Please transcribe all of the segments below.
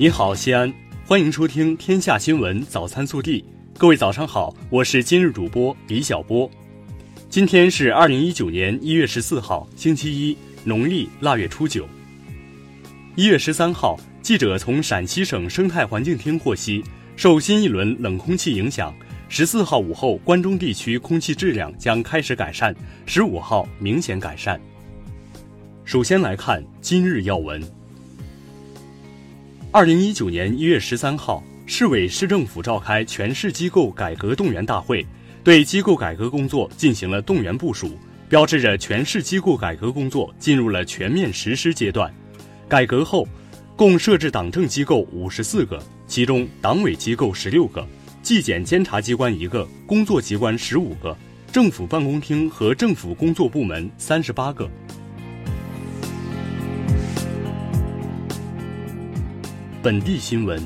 你好，西安，欢迎收听《天下新闻早餐速递》。各位早上好，我是今日主播李小波。今天是二零一九年一月十四号，星期一，农历腊月初九。一月十三号，记者从陕西省生态环境厅获悉，受新一轮冷空气影响，十四号午后关中地区空气质量将开始改善，十五号明显改善。首先来看今日要闻。二零一九年一月十三号，市委市政府召开全市机构改革动员大会，对机构改革工作进行了动员部署，标志着全市机构改革工作进入了全面实施阶段。改革后，共设置党政机构五十四个，其中党委机构十六个，纪检监察机关一个，工作机关十五个，政府办公厅和政府工作部门三十八个。本地新闻。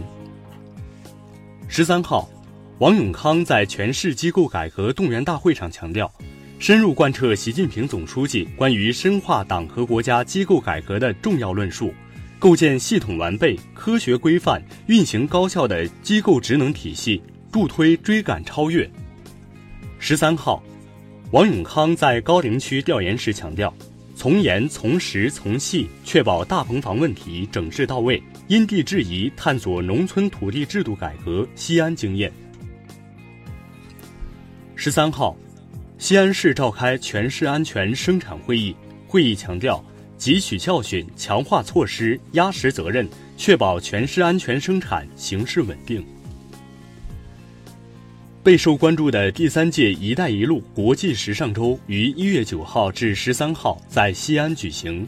十三号，王永康在全市机构改革动员大会上强调，深入贯彻习近平总书记关于深化党和国家机构改革的重要论述，构建系统完备、科学规范、运行高效的机构职能体系，助推追赶超越。十三号，王永康在高陵区调研时强调。从严从实从细，确保大棚房问题整治到位。因地制宜探索农村土地制度改革西安经验。十三号，西安市召开全市安全生产会议，会议强调汲取教训，强化措施，压实责任，确保全市安全生产形势稳定。备受关注的第三届“一带一路”国际时尚周于一月九号至十三号在西安举行。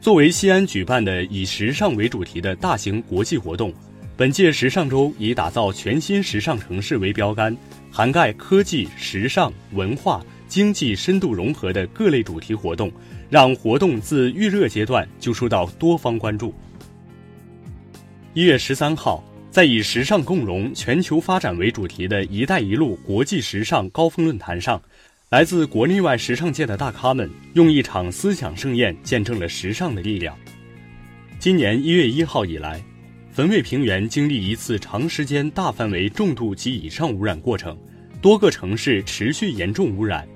作为西安举办的以时尚为主题的大型国际活动，本届时尚周以打造全新时尚城市为标杆，涵盖科技、时尚、文化、经济深度融合的各类主题活动，让活动自预热阶段就受到多方关注。一月十三号。在以“时尚共融，全球发展”为主题的一带一路国际时尚高峰论坛上，来自国内外时尚界的大咖们用一场思想盛宴见证了时尚的力量。今年一月一号以来，汾渭平原经历一次长时间、大范围、重度及以上污染过程，多个城市持续严重污染。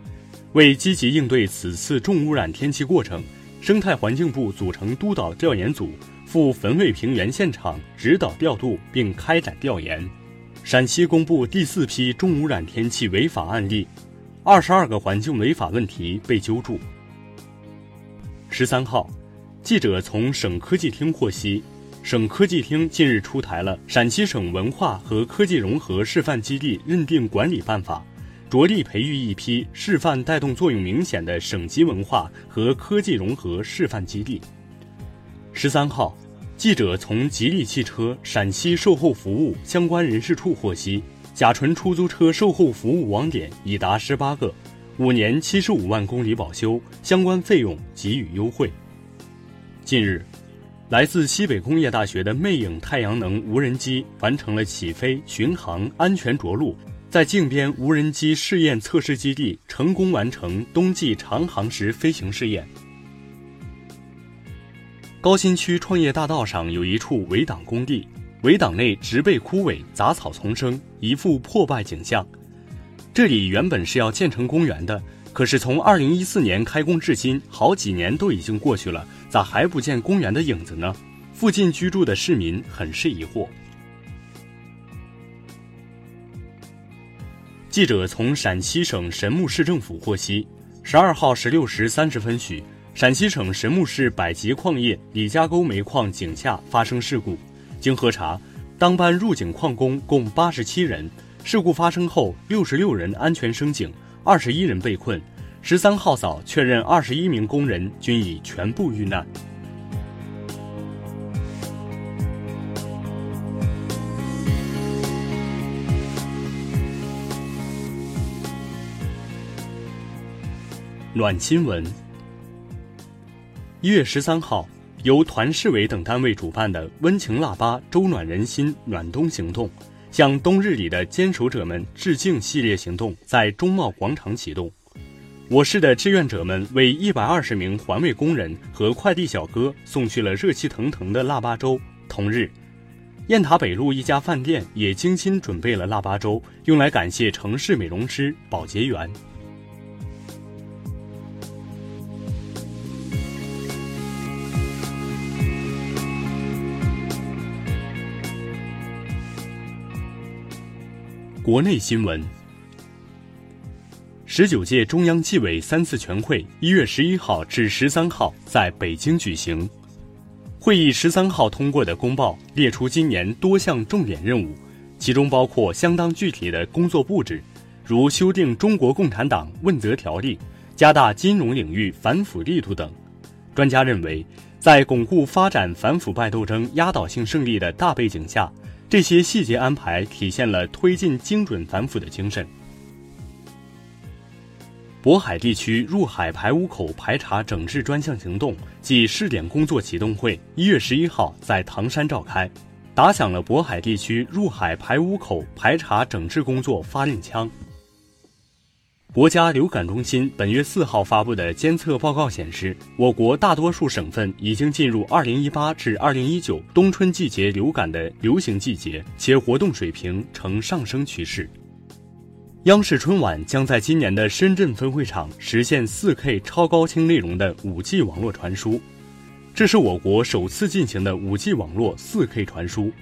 为积极应对此次重污染天气过程，生态环境部组成督导调研组。赴汾渭平原现场指导调度并开展调研。陕西公布第四批重污染天气违法案例，二十二个环境违法问题被揪住。十三号，记者从省科技厅获悉，省科技厅近日出台了《陕西省文化和科技融合示范基地认定管理办法》，着力培育一批示范带动作用明显的省级文化和科技融合示范基地。十三号，记者从吉利汽车陕西售后服务相关人事处获悉，甲醇出租车售后服务网点已达十八个，五年七十五万公里保修，相关费用给予优惠。近日，来自西北工业大学的魅影太阳能无人机完成了起飞、巡航、安全着陆，在靖边无人机试验测试基地成功完成冬季长航时飞行试验。高新区创业大道上有一处围挡工地，围挡内植被枯萎，杂草丛生，一副破败景象。这里原本是要建成公园的，可是从二零一四年开工至今，好几年都已经过去了，咋还不见公园的影子呢？附近居住的市民很是疑惑。记者从陕西省神木市政府获悉，十二号十六时三十分许。陕西省神木市百吉矿业李家沟煤矿井下发生事故，经核查，当班入井矿工共八十七人。事故发生后，六十六人安全升井，二十一人被困。十三号早确认，二十一名工人均已全部遇难。暖新闻。一月十三号，由团市委等单位主办的“温情腊八，周暖人心，暖冬行动”向冬日里的坚守者们致敬系列行动在中贸广场启动。我市的志愿者们为一百二十名环卫工人和快递小哥送去了热气腾腾的腊八粥。同日，雁塔北路一家饭店也精心准备了腊八粥，用来感谢城市美容师保洁员。国内新闻：十九届中央纪委三次全会一月十一号至十三号在北京举行。会议十三号通过的公报列出今年多项重点任务，其中包括相当具体的工作布置，如修订《中国共产党问责条例》，加大金融领域反腐力度等。专家认为，在巩固发展反腐败斗争压倒性胜利的大背景下。这些细节安排体现了推进精准反腐的精神。渤海地区入海排污口排查整治专项行动暨试点工作启动会一月十一号在唐山召开，打响了渤海地区入海排污口排查整治工作发令枪。国家流感中心本月四号发布的监测报告显示，我国大多数省份已经进入二零一八至二零一九冬春季节流感的流行季节，且活动水平呈上升趋势。央视春晚将在今年的深圳分会场实现四 K 超高清内容的五 G 网络传输，这是我国首次进行的五 G 网络四 K 传输。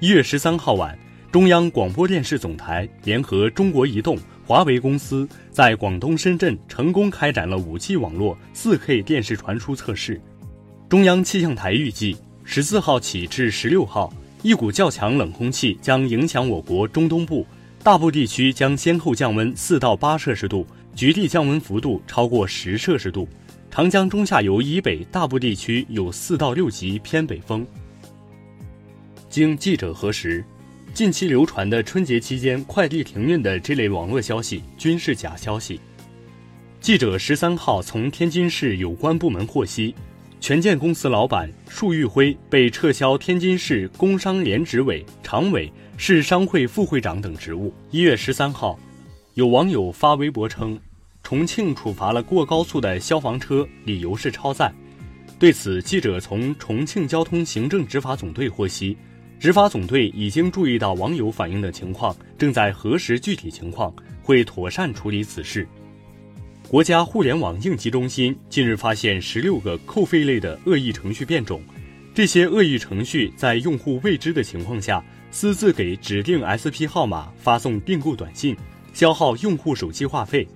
一月十三号晚，中央广播电视总台联合中国移动。华为公司在广东深圳成功开展了 5G 网络 4K 电视传输测试。中央气象台预计，十四号起至十六号，一股较强冷空气将影响我国中东部，大部地区将先后降温四到八摄氏度，局地降温幅度超过十摄氏度。长江中下游以北大部地区有四到六级偏北风。经记者核实。近期流传的春节期间快递停运的这类网络消息均是假消息。记者十三号从天津市有关部门获悉，权健公司老板束玉辉被撤销天津市工商联执委常委、市商会副会长等职务。一月十三号，有网友发微博称，重庆处罚了过高速的消防车，理由是超载。对此，记者从重庆交通行政执法总队获悉。执法总队已经注意到网友反映的情况，正在核实具体情况，会妥善处理此事。国家互联网应急中心近日发现十六个扣费类的恶意程序变种，这些恶意程序在用户未知的情况下，私自给指定 SP 号码发送订购短信，消耗用户手机话费。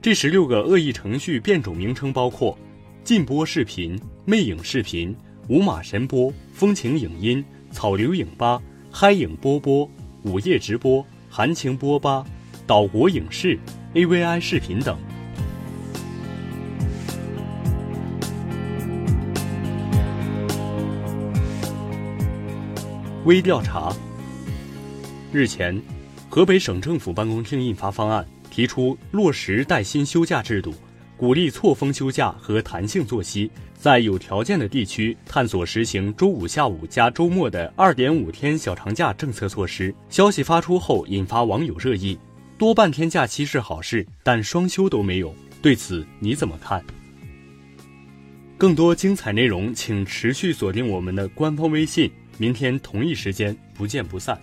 这十六个恶意程序变种名称包括：禁播视频、魅影视频、五马神播、风情影音。草流影吧、嗨影波波、午夜直播、含情波吧、岛国影视、AVI 视频等。微调查。日前，河北省政府办公厅印发方案，提出落实带薪休假制度。鼓励错峰休假和弹性作息，在有条件的地区探索实行周五下午加周末的二点五天小长假政策措施。消息发出后，引发网友热议。多半天假期是好事，但双休都没有，对此你怎么看？更多精彩内容，请持续锁定我们的官方微信。明天同一时间不见不散。